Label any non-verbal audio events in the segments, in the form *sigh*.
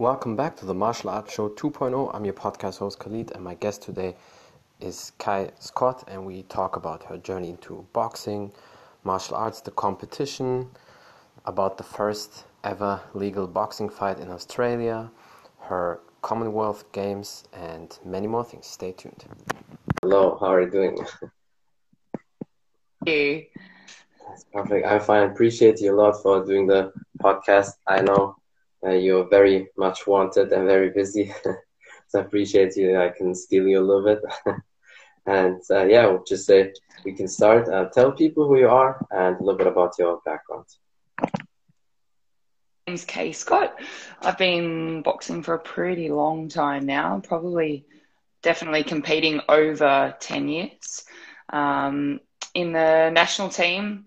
Welcome back to the Martial Arts Show 2.0. I'm your podcast host Khalid, and my guest today is Kai Scott, and we talk about her journey into boxing, martial arts, the competition, about the first ever legal boxing fight in Australia, her Commonwealth Games, and many more things. Stay tuned. Hello, how are you doing? Hey. That's perfect. I'm fine. I appreciate you a lot for doing the podcast. I know uh, you're very much wanted and very busy. *laughs* so I appreciate you. I can steal you a little bit. *laughs* and uh, yeah, we'll just say we can start. Uh, tell people who you are and a little bit about your background. My name's Kaye Scott. I've been boxing for a pretty long time now, probably definitely competing over 10 years um, in the national team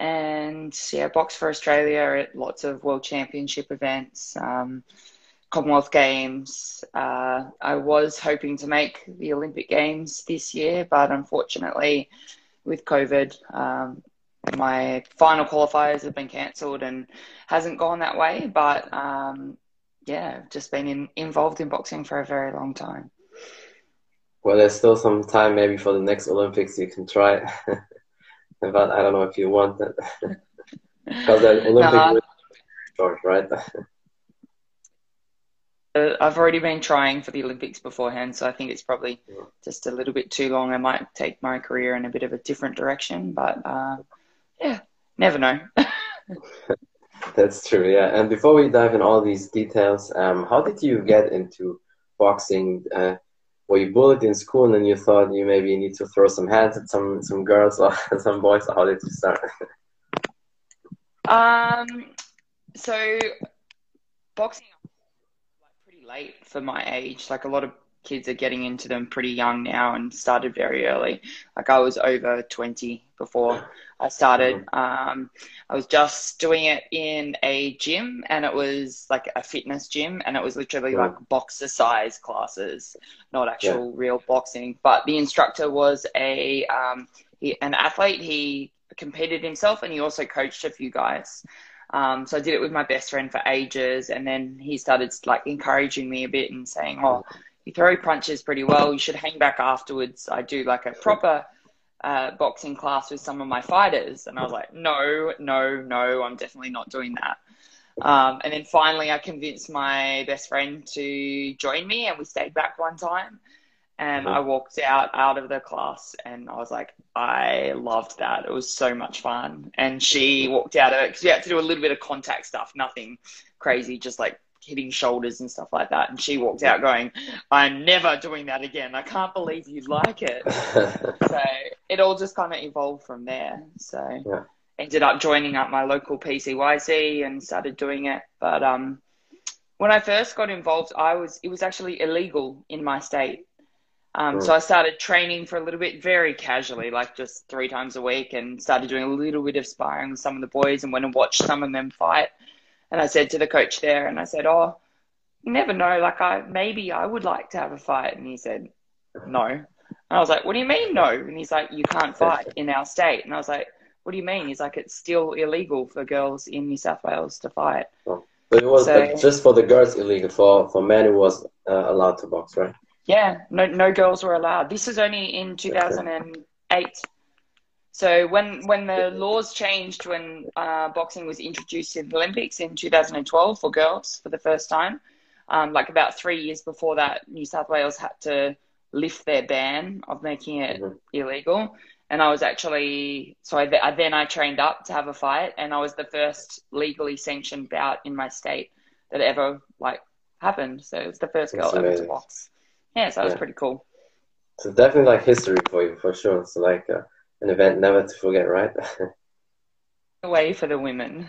and yeah, box for Australia at lots of world championship events, um, Commonwealth Games. Uh, I was hoping to make the Olympic Games this year, but unfortunately, with COVID, um, my final qualifiers have been cancelled and hasn't gone that way. But um, yeah, just been in, involved in boxing for a very long time. Well, there's still some time maybe for the next Olympics you can try. *laughs* but I don't know if you want that *laughs* because the Olympic uh, short, right? *laughs* uh, I've already been trying for the Olympics beforehand, so I think it's probably yeah. just a little bit too long. I might take my career in a bit of a different direction, but uh, yeah, never know. *laughs* That's true, yeah. And before we dive in all these details, um, how did you get into boxing? Uh, were you bullied in school and you thought you maybe need to throw some hands at some some girls or *laughs* some boys? How did you start? um, so boxing like pretty late for my age. Like a lot of kids are getting into them pretty young now and started very early. Like I was over twenty before I started. Um, I was just doing it in a gym, and it was like a fitness gym, and it was literally like boxercise classes, not actual yeah. real boxing. But the instructor was a um, he, an athlete. He competed himself, and he also coached a few guys. Um, so I did it with my best friend for ages, and then he started like encouraging me a bit and saying, "Oh, you throw punches pretty well. You should hang back afterwards." I do like a proper uh, boxing class with some of my fighters. And I was like, no, no, no, I'm definitely not doing that. Um, and then finally, I convinced my best friend to join me, and we stayed back one time. And I walked out out of the class, and I was like, I loved that. It was so much fun. And she walked out of it because we had to do a little bit of contact stuff, nothing crazy, just like hitting shoulders and stuff like that. And she walked out going, I'm never doing that again. I can't believe you like it. *laughs* so it all just kind of evolved from there. So yeah. ended up joining up my local PCYC and started doing it. But um, when I first got involved, I was it was actually illegal in my state. Um, So I started training for a little bit, very casually, like just three times a week, and started doing a little bit of sparring with some of the boys, and went and watched some of them fight. And I said to the coach there, and I said, "Oh, you never know. Like, I maybe I would like to have a fight." And he said, "No." And I was like, "What do you mean no?" And he's like, "You can't fight in our state." And I was like, "What do you mean?" He's like, "It's still illegal for girls in New South Wales to fight." but it was so, just for the girls illegal. For for men, it was uh, allowed to box, right? Yeah, no, no girls were allowed. This was only in 2008. So when when the laws changed, when uh, boxing was introduced in the Olympics in 2012 for girls for the first time, um, like about three years before that, New South Wales had to lift their ban of making it mm-hmm. illegal. And I was actually so I, I, then I trained up to have a fight, and I was the first legally sanctioned bout in my state that ever like happened. So it was the first girl ever to box. Yeah, so that yeah. was pretty cool. So definitely like history for you for sure. So like. Uh an event never to forget, right? way for the women.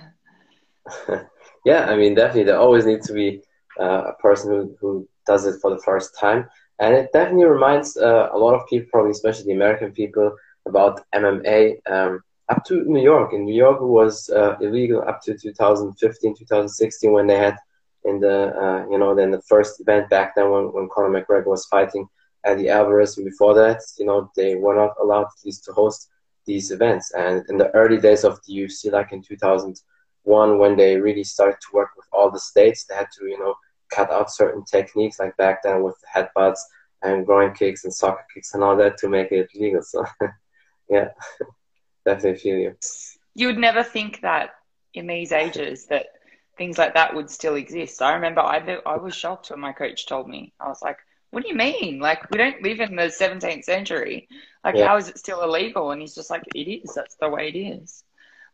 *laughs* yeah, I mean, definitely, there always needs to be uh, a person who, who does it for the first time. And it definitely reminds uh, a lot of people, probably especially the American people, about MMA. Um, up to New York. In New York, it was uh, illegal up to 2015, 2016 when they had in the uh, you know then the first event back then when, when Conor McGregor was fighting Eddie Alvarez, and before that, you know, they were not allowed at least to host these events. And in the early days of the UFC, like in 2001, when they really started to work with all the states, they had to, you know, cut out certain techniques, like back then with headbutts and groin kicks and soccer kicks and all that to make it legal. So, *laughs* yeah, definitely feel you. You would never think that in these ages that things like that would still exist. I remember I, I was shocked when my coach told me. I was like, what do you mean? Like, we don't live in the 17th century. Like, yeah. how is it still illegal? And he's just like, it is. That's the way it is.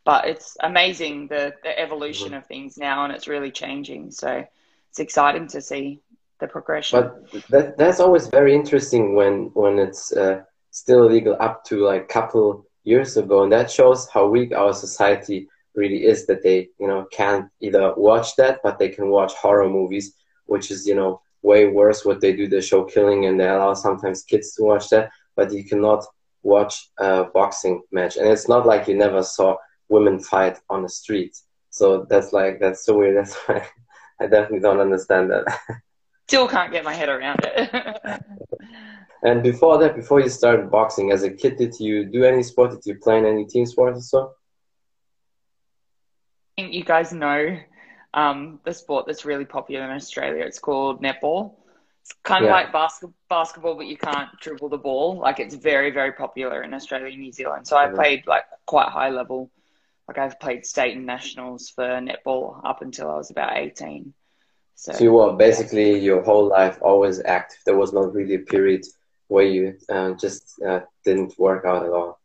But it's amazing the, the evolution mm-hmm. of things now, and it's really changing. So it's exciting to see the progression. But that, that's always very interesting when when it's uh, still illegal up to like a couple years ago, and that shows how weak our society really is. That they you know can't either watch that, but they can watch horror movies, which is you know way worse what they do. They show killing, and they allow sometimes kids to watch that, but you cannot watch a boxing match, and it's not like you never saw women fight on the street. So that's like that's so weird. *laughs* That's why I definitely don't understand that. still can't get my head around it. *laughs* and before that, before you started boxing, as a kid, did you do any sport? Did you play in any team sports or so? I think you guys know um, the sport that's really popular in Australia. It's called netball. It's kind of yeah. like basket- basketball, but you can't dribble the ball. Like it's very, very popular in Australia and New Zealand. So I mm-hmm. played like quite high level. Like I've played state and nationals for netball up until I was about 18. So, so you were basically your whole life always active. There was not really a period where you uh, just uh, didn't work out at all.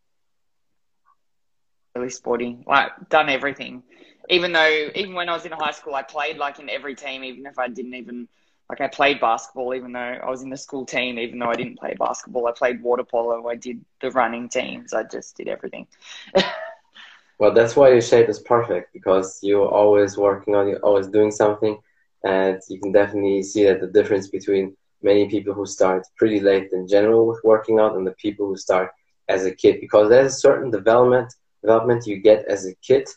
Really sporty, like done everything. Even though, even when I was in high school, I played like in every team, even if I didn't even like I played basketball, even though I was in the school team, even though I didn't play basketball. I played water polo. I did the running teams. I just did everything. *laughs* well, that's why your shape is perfect because you're always working on, you're always doing something and you can definitely see that the difference between many people who start pretty late in general with working out and the people who start as a kid because there's a certain development development you get as a kid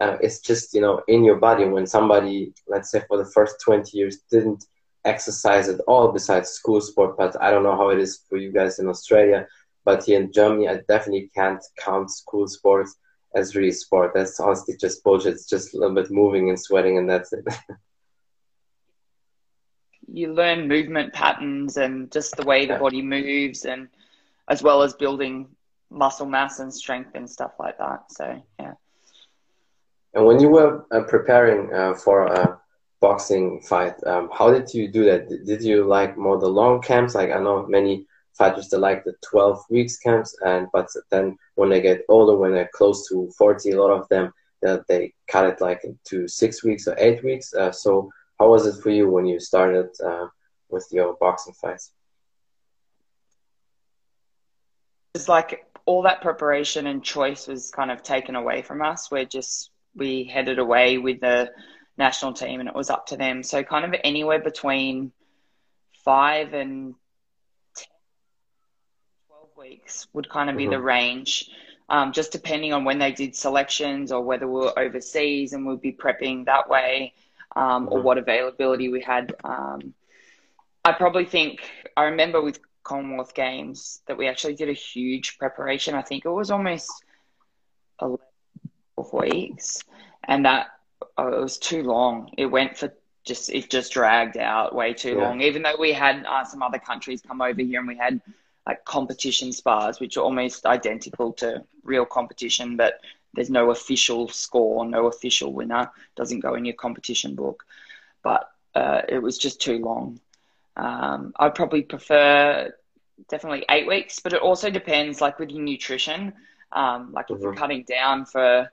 uh, it's just you know in your body when somebody let's say for the first 20 years didn't exercise at all besides school sport but i don't know how it is for you guys in australia but here in germany i definitely can't count school sports as really sport. That's honestly just bullshit. It's just a little bit moving and sweating and that's it. *laughs* You learn movement patterns and just the way the body moves and as well as building muscle mass and strength and stuff like that. So yeah and when you were uh, preparing uh, for a boxing fight um, how did you do that did you like more the long camps like i know many fighters that like the 12 weeks camps and but then when they get older when they're close to 40 a lot of them uh, they cut it like to six weeks or eight weeks uh, so how was it for you when you started uh, with your boxing fights? It's like all that preparation and choice was kind of taken away from us. We're just we headed away with the national team, and it was up to them. So kind of anywhere between five and 10, 12 weeks would kind of be mm-hmm. the range. Um, just depending on when they did selections or whether we were overseas and we'd be prepping that way um, or mm-hmm. what availability we had. Um, I probably think I remember with Commonwealth Games that we actually did a huge preparation. I think it was almost 11 weeks, and that oh, it was too long. It went for just it just dragged out way too yeah. long. Even though we had uh, some other countries come over here and we had like competition spars, which are almost identical to real competition, but there's no official score, no official winner, doesn't go in your competition book. But uh, it was just too long. Um, I'd probably prefer definitely eight weeks, but it also depends, like with your nutrition. Um, like mm-hmm. if you're mm-hmm. cutting down for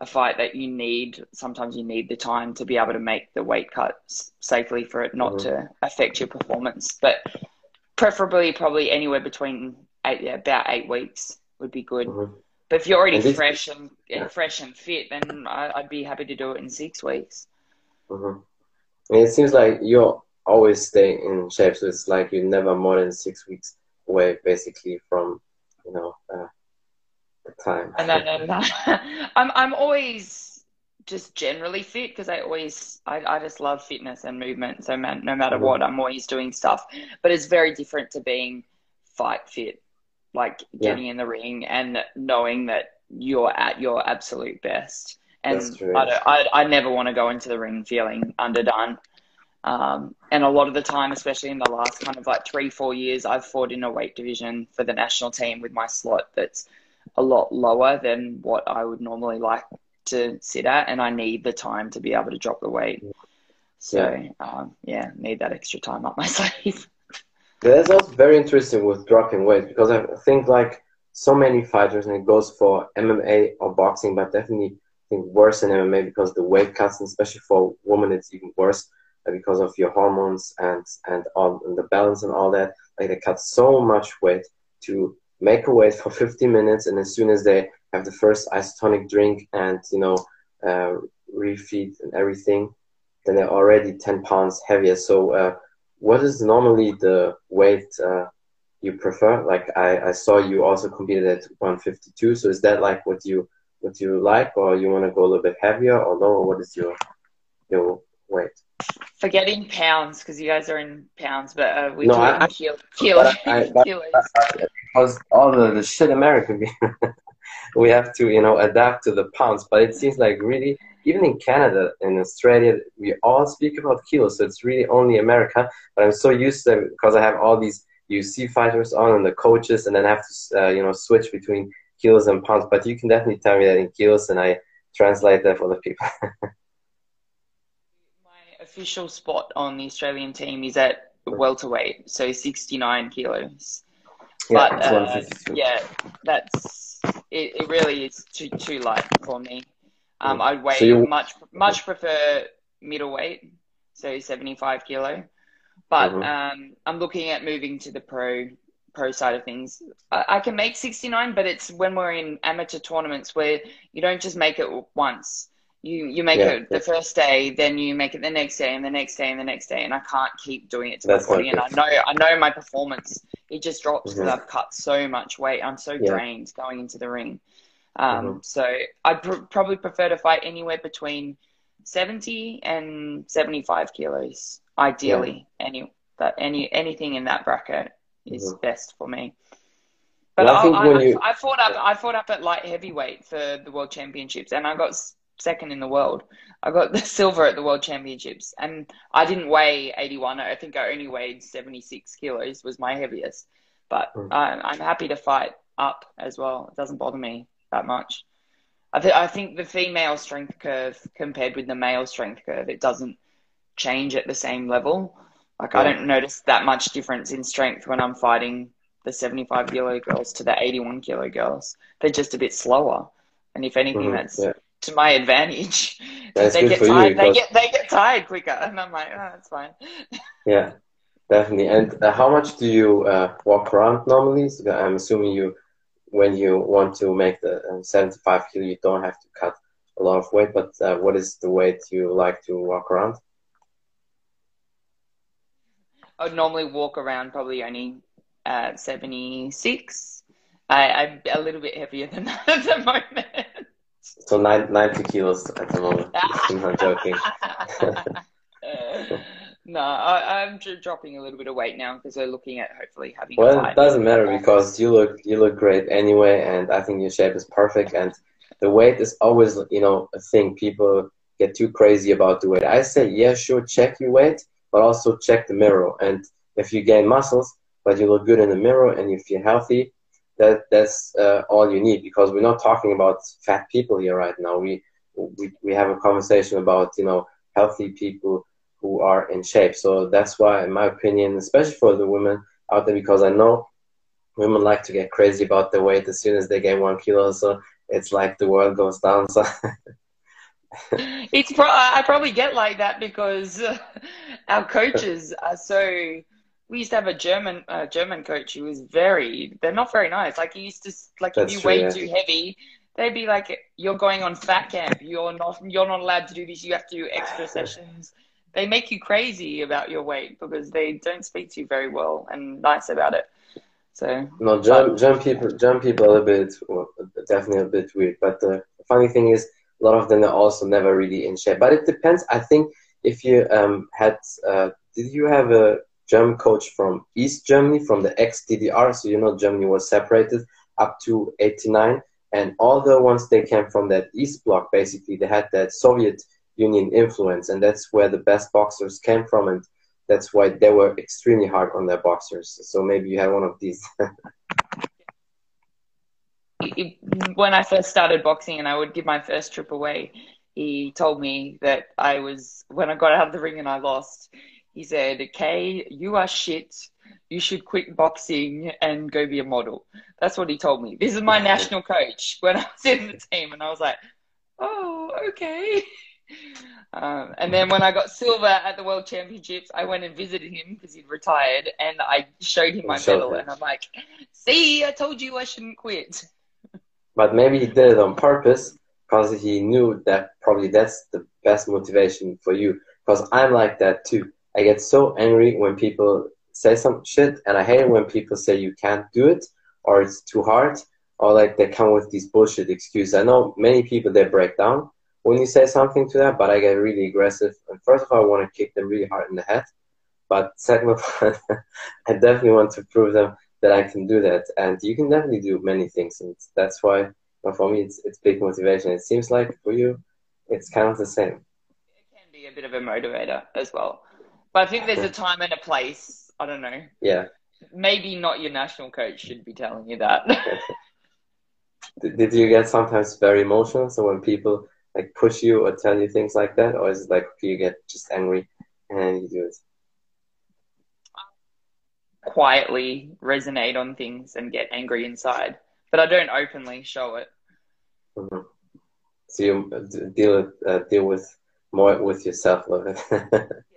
a fight that you need, sometimes you need the time to be able to make the weight cuts safely for it not mm-hmm. to affect your performance. But preferably, probably anywhere between eight, yeah, about eight weeks would be good. Mm-hmm. But if you're already and fresh and yeah. fresh and fit, then I, would be happy to do it in six weeks. Mm-hmm. I mean, it seems like you're always staying in shape, so it's like you're never more than six weeks away, basically, from you know uh, time. And then, *laughs* I'm I'm always just generally fit because I always I, I just love fitness and movement. So man, no matter what, I'm always doing stuff. But it's very different to being fight fit like getting yeah. in the ring and knowing that you're at your absolute best. And I, I, I never want to go into the ring feeling underdone. Um, and a lot of the time, especially in the last kind of like three, four years, I've fought in a weight division for the national team with my slot that's a lot lower than what I would normally like to sit at. And I need the time to be able to drop the weight. So, yeah, um, yeah need that extra time up my *laughs* sleeve. That's also very interesting with dropping weight because I think like so many fighters, and it goes for MMA or boxing, but definitely I think worse in MMA because the weight cuts, and especially for women, it's even worse uh, because of your hormones and and all and the balance and all that. Like they cut so much weight to make a weight for 50 minutes, and as soon as they have the first isotonic drink and you know uh, refeed and everything, then they're already 10 pounds heavier. So, uh, what is normally the weight uh, you prefer? Like I, I saw you also competed at 152. So is that like what you what you like, or you want to go a little bit heavier, or no? What is your your weight? Forgetting pounds because you guys are in pounds, but uh, we no, do I, it in kilo, kilo, I, I, kilos. Because all the, the shit American, *laughs* we have to you know adapt to the pounds. But it seems like really even in Canada and Australia, we all speak about kilos. So it's really only America. But I'm so used to it because I have all these UFC fighters on and the coaches, and then I have to uh, you know switch between kilos and pounds. But you can definitely tell me that in kilos, and I translate that for the people. *laughs* Official spot on the Australian team is at welterweight, so 69 kilos. Yeah, but uh, yeah, that's it, it. Really is too too light for me. Um, I'd weigh so much much prefer middleweight, so 75 kilo. But mm-hmm. um, I'm looking at moving to the pro pro side of things. I, I, can make 69, but it's when we're in amateur tournaments where you don't just make it once. You you make yeah, it the first day, then you make it the next day, and the next day, and the next day, and I can't keep doing it to That's my body. And I know I know my performance it just drops because mm-hmm. I've cut so much weight. I'm so yeah. drained going into the ring. Um, mm-hmm. So I'd pr- probably prefer to fight anywhere between 70 and 75 kilos, ideally. Yeah. Any that any anything in that bracket is mm-hmm. best for me. But well, I, I, I, you... I, fought up. I fought up at light heavyweight for the world championships, and I got second in the world. I got the *laughs* silver at the world championships, and I didn't weigh 81. I think I only weighed 76 kilos was my heaviest. But mm. I, I'm happy to fight up as well. It doesn't bother me that much. I, th- I think the female strength curve compared with the male strength curve, it doesn't change at the same level. Like yeah. I don't notice that much difference in strength when I'm fighting the 75 kilo girls to the 81 kilo girls. They're just a bit slower, and if anything, mm-hmm. that's yeah. To my advantage. That's they get tired. You, they get they get tired quicker, and I'm like, oh, that's fine. *laughs* yeah, definitely. And uh, how much do you uh, walk around normally? So I'm assuming you when you want to make the uh, 75 kilo, you don't have to cut a lot of weight. But uh, what is the weight you like to walk around? I would normally walk around probably only uh, 76. I, I'm a little bit heavier than *laughs* that at the moment. So nine, 90 kilos at the moment. *laughs* I'm not joking. *laughs* No, I, am dropping a little bit of weight now because we're looking at hopefully having. Well, it doesn't matter because you look you look great anyway, and I think your shape is perfect. And the weight is always you know a thing. People get too crazy about the weight. I say, yeah, sure, check your weight, but also check the mirror. And if you gain muscles, but you look good in the mirror, and you feel healthy, that that's uh, all you need. Because we're not talking about fat people here right now. We we we have a conversation about you know healthy people who are in shape. So that's why, in my opinion, especially for the women out there, because I know women like to get crazy about their weight as soon as they gain one kilo. So it's like the world goes down. So *laughs* it's pro- I probably get like that because *laughs* our coaches are so. We used to have a German uh, German coach who was very. They're not very nice. Like he used to like That's if you weigh yeah. too heavy, they'd be like, "You're going on fat camp. You're not. You're not allowed to do this. You have to do extra sessions." they make you crazy about your weight because they don't speak to you very well and nice about it. So no, German, German people, German people are a bit well, definitely a bit weird. But the funny thing is, a lot of them are also never really in shape. But it depends. I think if you um, had, uh, did you have a German coach from East Germany, from the ex-DDR? So you know Germany was separated up to '89, and all the ones they came from that East bloc, basically they had that Soviet Union influence, and that's where the best boxers came from, and that's why they were extremely hard on their boxers. So maybe you had one of these. *laughs* when I first started boxing and I would give my first trip away, he told me that I was when I got out of the ring and I lost. He said, "Kaye, you are shit. You should quit boxing and go be a model." That's what he told me. This is my national coach *laughs* when I was in the team, and I was like, "Oh, okay." *laughs* Um, and then when I got silver at the World Championships, I went and visited him because he'd retired, and I showed him my medal, and I'm like, "See, I told you I shouldn't quit." *laughs* But maybe he did it on purpose because he knew that probably that's the best motivation for you. Because I'm like that too. I get so angry when people say some shit, and I hate it when people say you can't do it or it's too hard or like they come with these bullshit excuses. I know many people they break down when you say something to them, but I get really aggressive. And first of all, I want to kick them really hard in the head. But second of all, *laughs* I definitely want to prove them that I can do that. And you can definitely do many things. And that's why for me, it's, it's big motivation. It seems like for you, it's kind of the same. It can be a bit of a motivator as well. But I think there's a time and a place. I don't know. Yeah. Maybe not your national coach should be telling you that. *laughs* did you get sometimes very emotional? So when people like push you or tell you things like that, or is it like you get just angry and you do it? quietly resonate on things and get angry inside, but I don't openly show it. Mm-hmm. So you uh, deal uh, deal with more with yourself love it. *laughs*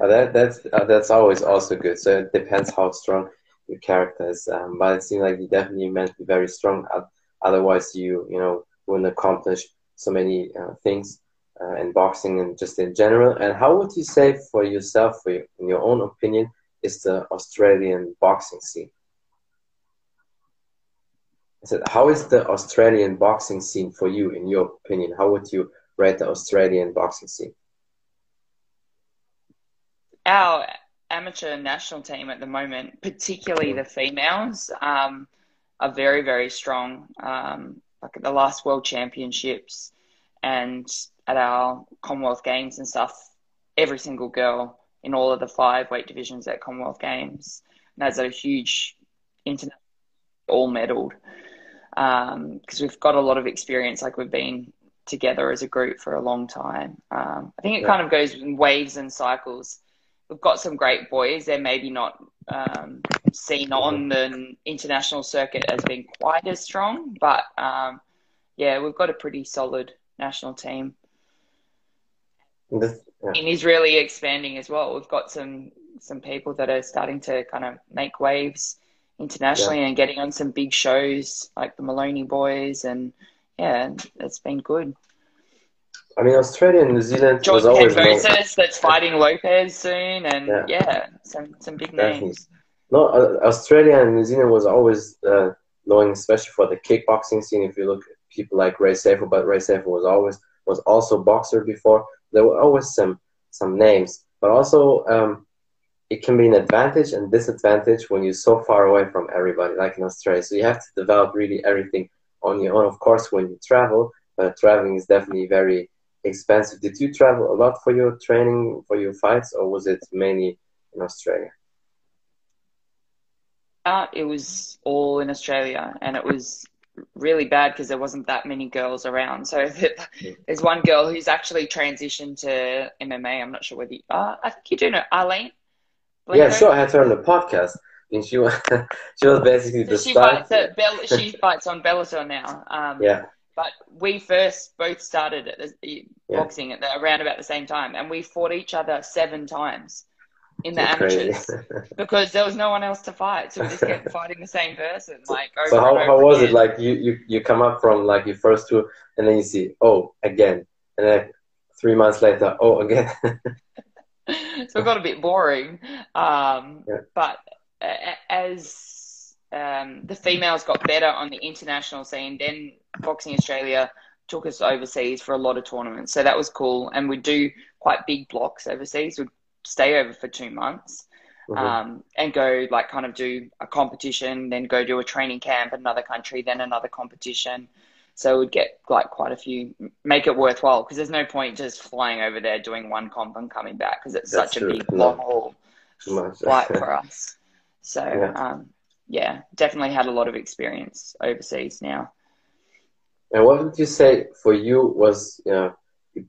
uh, that that's uh, that's always also good. So it depends how strong your character is. Um, but it seems like you definitely meant to be very strong. Otherwise, you you know wouldn't accomplish so many uh, things uh, in boxing and just in general? And how would you say for yourself, for your, in your own opinion, is the Australian boxing scene? I said, how is the Australian boxing scene for you, in your opinion? How would you rate the Australian boxing scene? Our amateur national team at the moment, particularly the females, um, are very, very strong. Um, like at the last World Championships, and at our Commonwealth Games and stuff, every single girl in all of the five weight divisions at Commonwealth Games and has a huge international all medaled because um, we've got a lot of experience. Like we've been together as a group for a long time. Um, I think it yeah. kind of goes in waves and cycles. We've got some great boys. They're maybe not um, seen on the international circuit as being quite as strong, but um, yeah, we've got a pretty solid national team. This, yeah. And he's really expanding as well. We've got some some people that are starting to kind of make waves internationally yeah. and getting on some big shows like the Moloney Boys, and yeah, it's been good. I mean, Australia and New Zealand always Kambosos that's fighting Lopez soon, and yeah, yeah some some big Definitely. names. No, uh, Australia and New Zealand was always uh, known, especially for the kickboxing scene. If you look at people like Ray Sefo, but Ray Sefo was always was also boxer before. There were always some some names, but also um, it can be an advantage and disadvantage when you're so far away from everybody, like in Australia. So you have to develop really everything on your own. Of course, when you travel, but traveling is definitely very expensive. Did you travel a lot for your training, for your fights, or was it mainly in Australia? Uh, it was all in Australia, and it was really bad because there wasn't that many girls around. So *laughs* there's one girl who's actually transitioned to MMA. I'm not sure whether you, uh, I think you do know Arlene. Blencowe? Yeah, sure. I had her on the podcast. And she was *laughs* she was basically so the she start. Fights at Bell, she fights on Bellator now. Um, yeah. But we first both started at the, yeah. boxing at the, around about the same time, and we fought each other seven times in the amateurs *laughs* because there was no one else to fight, so we just kept *laughs* fighting the same person. Like so, how, how was again. it? Like you, you you come up from like your first two, and then you see oh again, and then three months later oh again. *laughs* so it got a bit boring, um, yeah. but as um, the females got better on the international scene, then Boxing Australia took us overseas for a lot of tournaments. So that was cool. And we'd do quite big blocks overseas. We'd stay over for two months mm-hmm. um, and go like kind of do a competition, then go do a training camp in another country, then another competition. So we'd get like quite a few, make it worthwhile because there's no point just flying over there doing one comp and coming back because it's That's such true. a big long haul flight for *laughs* us. So Yeah. um, yeah, definitely had a lot of experience overseas now. And what would you say for you was, you know,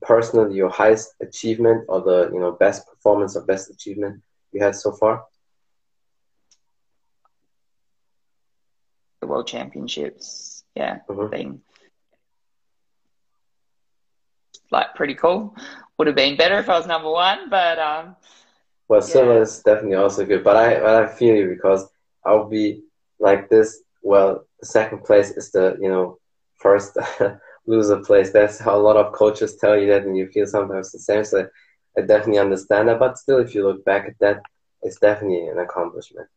personally your highest achievement or the, you know, best performance or best achievement you had so far? The World Championships, yeah, Mhm. been like pretty cool. Would have been better if I was number one, but um, Well, silver is definitely also good, but I, but I feel you because I'll be like this. Well, the second place is the, you know, first *laughs* loser place. That's how a lot of coaches tell you that, and you feel sometimes the same. So I definitely understand that. But still, if you look back at that, it's definitely an accomplishment.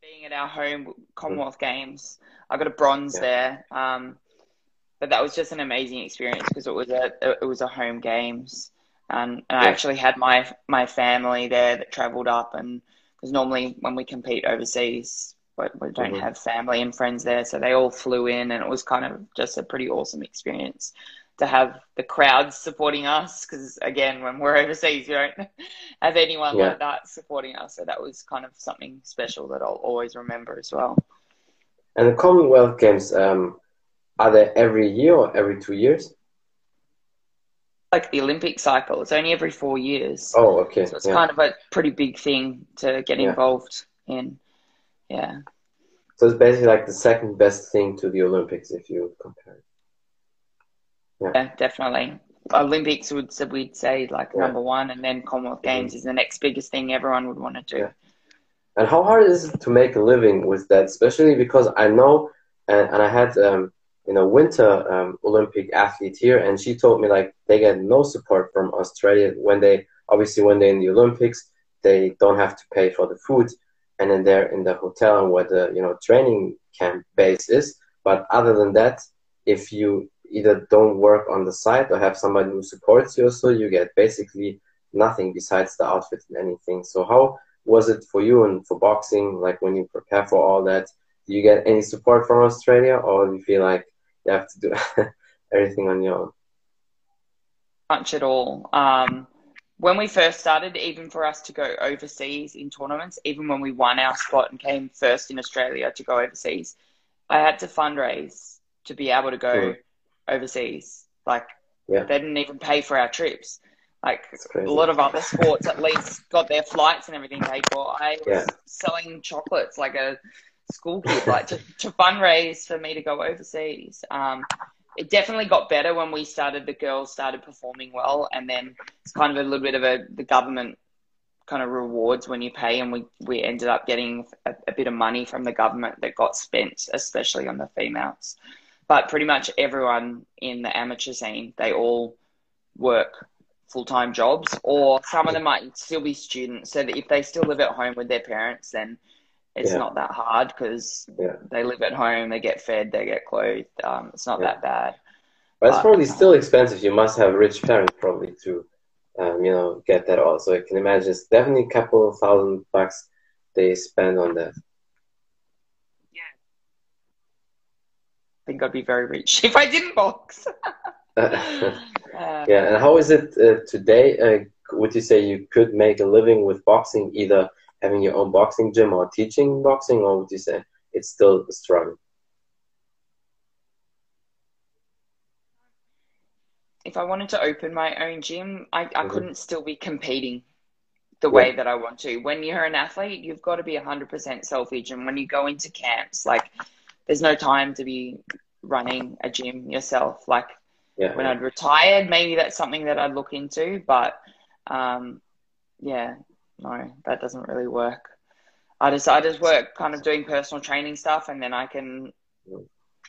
being at our home Commonwealth Games, I got a bronze Yeah. there. Um, but that was just an amazing experience because it was a it was a home games, and, and I actually had my my family there that travelled up, and because normally when we compete overseas, we, we don't Mhm. have family and friends there, so they all flew in, and it was kind of just a pretty awesome experience to have the crowds supporting us because again when we're overseas you don't *laughs* have anyone Yeah. like that supporting us so that was kind of something special that i'll always remember as well And the Commonwealth Games, um, are they every year or every two years? Like the olympic cycle it's only every four years Oh, okay. so it's Yeah. kind of a pretty big thing to get Yeah. involved in yeah So it's basically like the second best thing to the Olympics if you compare it. yeah definitely olympics would so we'd say like Yeah. number one and then commonwealth games is the next biggest thing everyone would want to do Yeah. And how hard is it to make a living with that? Especially because I know, and, and I had, um, you know, winter um, Olympic athlete here, and she told me like they get no support from Australia when they obviously when they're in the Olympics, they don't have to pay for the food, and then they're in the hotel and where the you know training camp base is. But other than that, if you either don't work on the site or have somebody who supports you, so you get basically nothing besides the outfit and anything. So how was it for you and for boxing? Like when you prepare for all that, do you get any support from Australia, or do you feel like you have to do *laughs* everything on your own? much at all. Um, when we first started, even for us to go overseas in tournaments, even when we won our spot and came first in Australia to go overseas, I had to fundraise to be able to go Mm. overseas. Like Yeah. they didn't even pay for our trips. Like a lot of other sports at least got their flights and everything paid for. I was Yeah. selling chocolates like a school kid, like to, to fundraise for me to go overseas. Um, it definitely got better when we started. The girls started performing well, and then it's kind of a little bit of a the government kind of rewards when you pay, and we we ended up getting a, a bit of money from the government that got spent, especially on the females. But pretty much everyone in the amateur scene, they all work full time jobs, or some of them might still be students. So that if they still live at home with their parents, then it's Yeah. not that hard because Yeah. they live at home, they get fed, they get clothed. Um, it's not Yeah. that bad. But it's Uh, probably still expensive. You must have rich parents probably to, um, you know, get that all. So I can imagine it's definitely a couple of thousand bucks they spend on that. Yeah, I think I'd be very rich *laughs* if I didn't box. *laughs* *laughs* yeah, Uh, and how is it uh, today? Uh, would you say you could make a living with boxing, either having your own boxing gym or teaching boxing, or would you say it's still a struggle? if I wanted to open my own gym, I, I Mhm. couldn't still be competing the Yeah. way that I want to. When you're an athlete, you've got to be 100% selfish. And when you go into camps, like, there's no time to be running a gym yourself. Like, Yeah, when I'd retired, maybe that's something that I'd look into. But um, yeah, no, that doesn't really work. I just I just work kind of doing personal training stuff, and then I can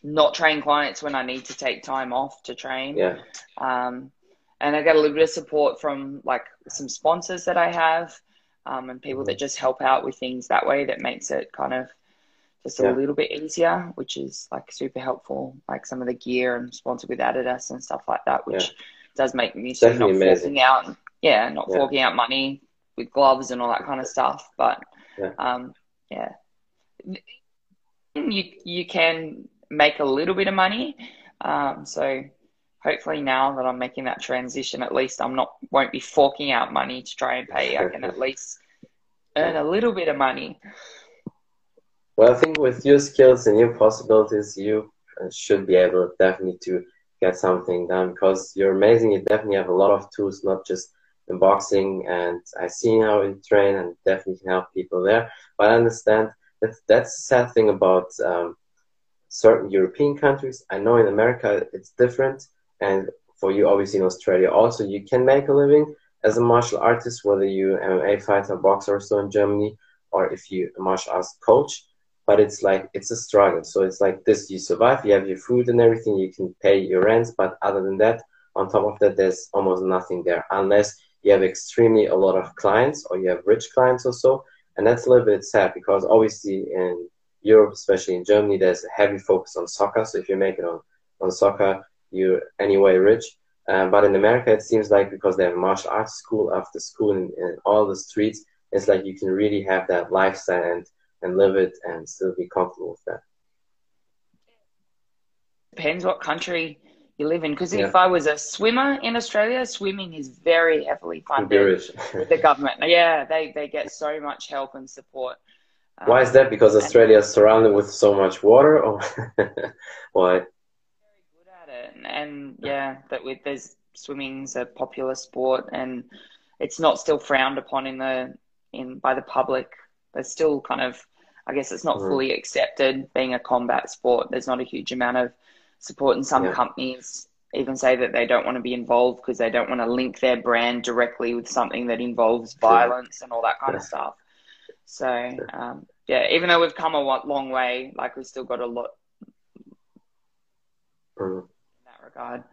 not train clients when I need to take time off to train. yeah, Um, and I get a little bit of support from like some sponsors that I have, um, and people that just help out with things that way. That makes it kind of just a little bit easier, which is like super helpful. Like some of the gear and sponsored with Adidas and stuff like that, which does make me so not amazing. forking out, yeah, not Yeah. forking out money with gloves and all that kind of stuff. But Yeah. um, yeah, you you can make a little bit of money. Um, so hopefully now that I'm making that transition, at least I'm not won't be forking out money to try and pay. I can at *laughs* least earn a little bit of money. Well, I think with your skills and your possibilities, you uh, should be able definitely to get something done because you're amazing. You definitely have a lot of tools, not just in boxing. And I see how you train and definitely can help people there. But I understand that that's the sad thing about um, certain European countries. I know in America it's different. And for you, obviously in Australia also, you can make a living as a martial artist, whether you MMA fighter, boxer or so in Germany, or if you a martial arts coach but it's like it's a struggle. So it's like this: you survive, you have your food and everything, you can pay your rents, but other than that, on top of that, there's almost nothing there unless you have extremely a lot of clients or you have rich clients or so. And that's a little bit sad because obviously in Europe, especially in Germany, there's a heavy focus on soccer. So if you make it on, on soccer, you're anyway rich. Uh, but in America, it seems like because they have martial arts school after school in, in all the streets, it's like you can really have that lifestyle and and live it and still be comfortable with that. Depends what country you live in. Because yeah. if I was a swimmer in Australia, swimming is very heavily funded with the government. *laughs* Yeah, they, they get so much help and support. Why is that? Because Australia is surrounded with so much water, or *laughs* why? Very good at it, and, and yeah, that with there's swimming's a popular sport, and it's not still frowned upon in the in by the public. There's still kind of I guess it's not mm. fully accepted being a combat sport. There's not a huge amount of support, and some yeah. companies even say that they don't want to be involved because they don't want to link their brand directly with something that involves violence and all that kind yeah. of stuff. So, um, yeah, even though we've come a long way, like we've still got a lot mm. in that regard.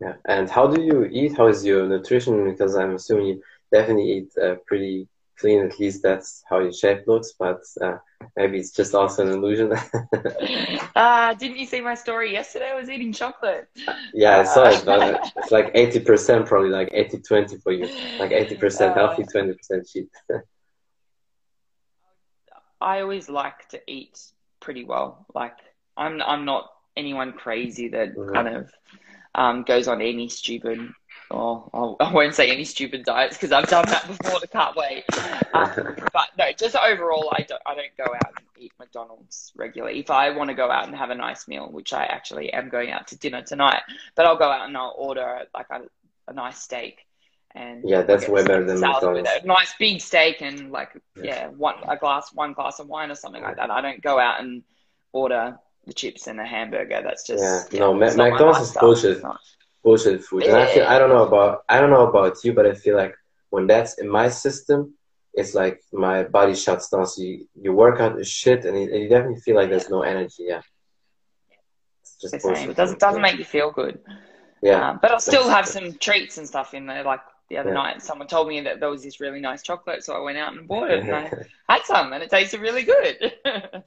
Yeah, and how do you eat? How is your nutrition? Because I'm assuming you definitely eat uh, pretty clean. At least that's how your shape looks. But uh, maybe it's just also an illusion. *laughs* uh, didn't you see my story yesterday? I was eating chocolate. Yeah, I saw it. But *laughs* it's like eighty percent, probably like 80-20 for you. Like eighty percent uh, healthy, twenty percent cheat. I always like to eat pretty well. Like I'm, I'm not anyone crazy that mm-hmm. kind of um, goes on any stupid Oh, I won't say any stupid diets because I've done that before to cut weight. Um, *laughs* but no, just overall, I don't, I don't go out and eat McDonald's regularly. If I want to go out and have a nice meal, which I actually am going out to dinner tonight, but I'll go out and I'll order like a, a nice steak. And yeah, that's way better than McDonald's. a nice big steak and like yeah, one a glass one glass of wine or something like that. I don't go out and order the chips and the hamburger. That's just yeah. yeah no, McDonald's is bullshit bullshit food. And I feel I don't know about I don't know about you, but I feel like when that's in my system, it's like my body shuts down. So you, you work out is shit, and you, you, definitely feel like there's no energy. Yeah, it's just the same. It doesn't doesn't make you feel good. Yeah, um, but I'll still have some treats and stuff in there. Like the other yeah. night, someone told me that there was this really nice chocolate, so I went out and bought it, and I *laughs* had some, and it tasted really good. *laughs*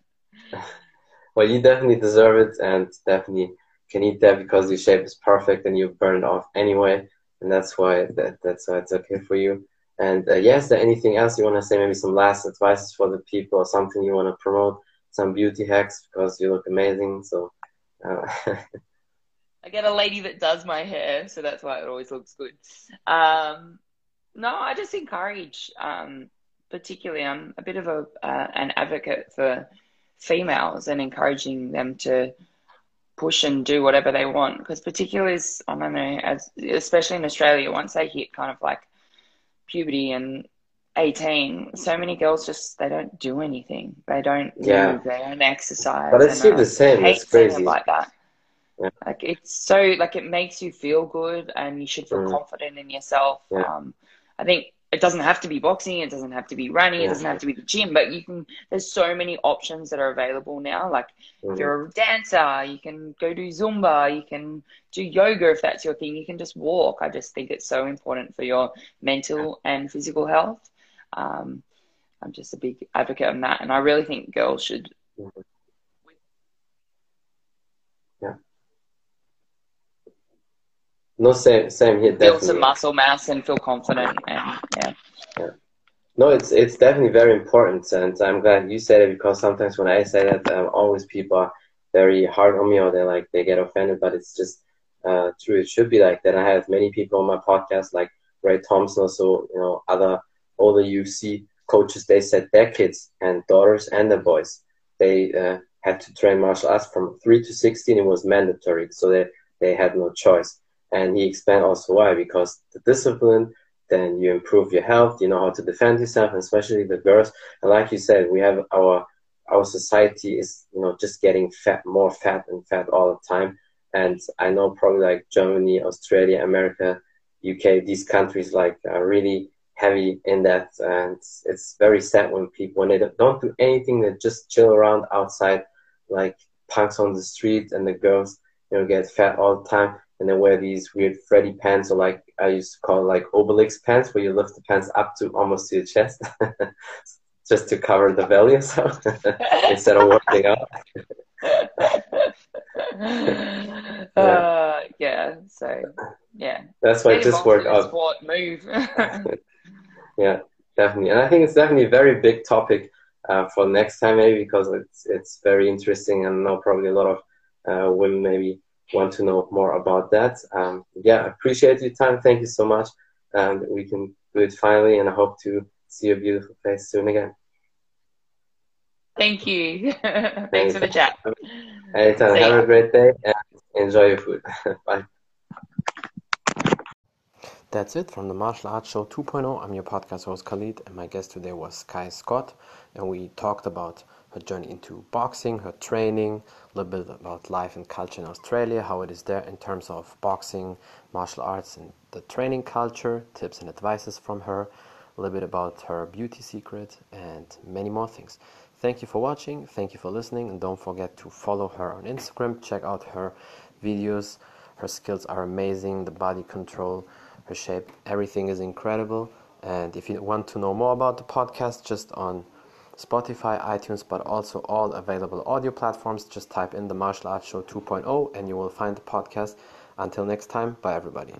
well, you definitely deserve it, and definitely can eat that because your shape is perfect and you burn it off anyway, and that's why that, that's why it's okay for you. And uh, yes, there anything else you want to say? Maybe some last advices for the people or something you want to promote? Some beauty hacks because you look amazing. So. Uh, *laughs* I get a lady that does my hair, so that's why it always looks good. Um, no, I just encourage, um, particularly, I'm a bit of a uh, an advocate for females and encouraging them to push and do whatever they want. Because particularly, as, I don't know, as especially in Australia, once they hit kind of like puberty and 18, so many girls just they don't do anything. They don't yeah. do, they don't exercise. But it's still the same. It's crazy like that. Yeah. Like it's so like it makes you feel good, and you should feel mm. confident in yourself. Yeah. Um, I think it doesn't have to be boxing it doesn't have to be running it doesn't have to be the gym but you can there's so many options that are available now. Like mm-hmm. if you're a dancer you can go do zumba you can do yoga if that's your thing you can just walk. I just think it's so important for your mental and physical health. Um, i'm just a big advocate on that and i really think girls should mm-hmm. No, same, same here. Build some muscle mass and feel confident. And, yeah. yeah. No, it's it's definitely very important, and I'm glad you said it because sometimes when I say that, um, always people are very hard on me or they like they get offended, but it's just uh, true. It should be like that. I have many people on my podcast, like Ray Thompson, also you know other older UFC coaches. They said their kids and daughters and their boys they uh, had to train martial arts from three to sixteen. It was mandatory, so they they had no choice. And he explained also why because the discipline. Then you improve your health. You know how to defend yourself, and especially the girls. And like you said, we have our our society is you know just getting fat, more fat and fat all the time and I know probably like Germany, Australia, America, UK, these countries like are really heavy in that, and it's very sad when people when they don't do anything, they just chill around outside like punks on the street, and the girls you know get fat all the time, and they wear these weird Freddy pants or like I used to call like Obelix pants, where you lift the pants up to almost to your chest. *laughs* just to cover the belly so *laughs* instead of working out *laughs* uh, yeah. So yeah. That's why just work out. Sport move. yeah, definitely, and I think it's definitely a very big topic uh, for next time maybe because it's it's very interesting and I know probably a lot of uh, women maybe want to know more about that. Um, yeah, appreciate your time. Thank you so much, and we can do it finally. And I hope to see your beautiful face soon again. Thank you. *laughs* Thanks for the chat. Anytime. Have a great day and enjoy your food. *laughs* Bye. That's it from the Martial Arts Show 2.0. I'm your podcast host Khalid, and my guest today was Kaye Scott, and we talked about her journey into boxing, her training, a little bit about life and culture in Australia, how it is there in terms of boxing, martial arts, and the training culture, tips and advices from her, a little bit about her beauty secret, and many more things. Thank you for watching, thank you for listening, and don't forget to follow her on Instagram. Check out her videos. Her skills are amazing, the body control, her shape, everything is incredible. And if you want to know more about the podcast, just on Spotify, iTunes, but also all available audio platforms, just type in the Martial Arts Show 2.0 and you will find the podcast. Until next time, bye everybody.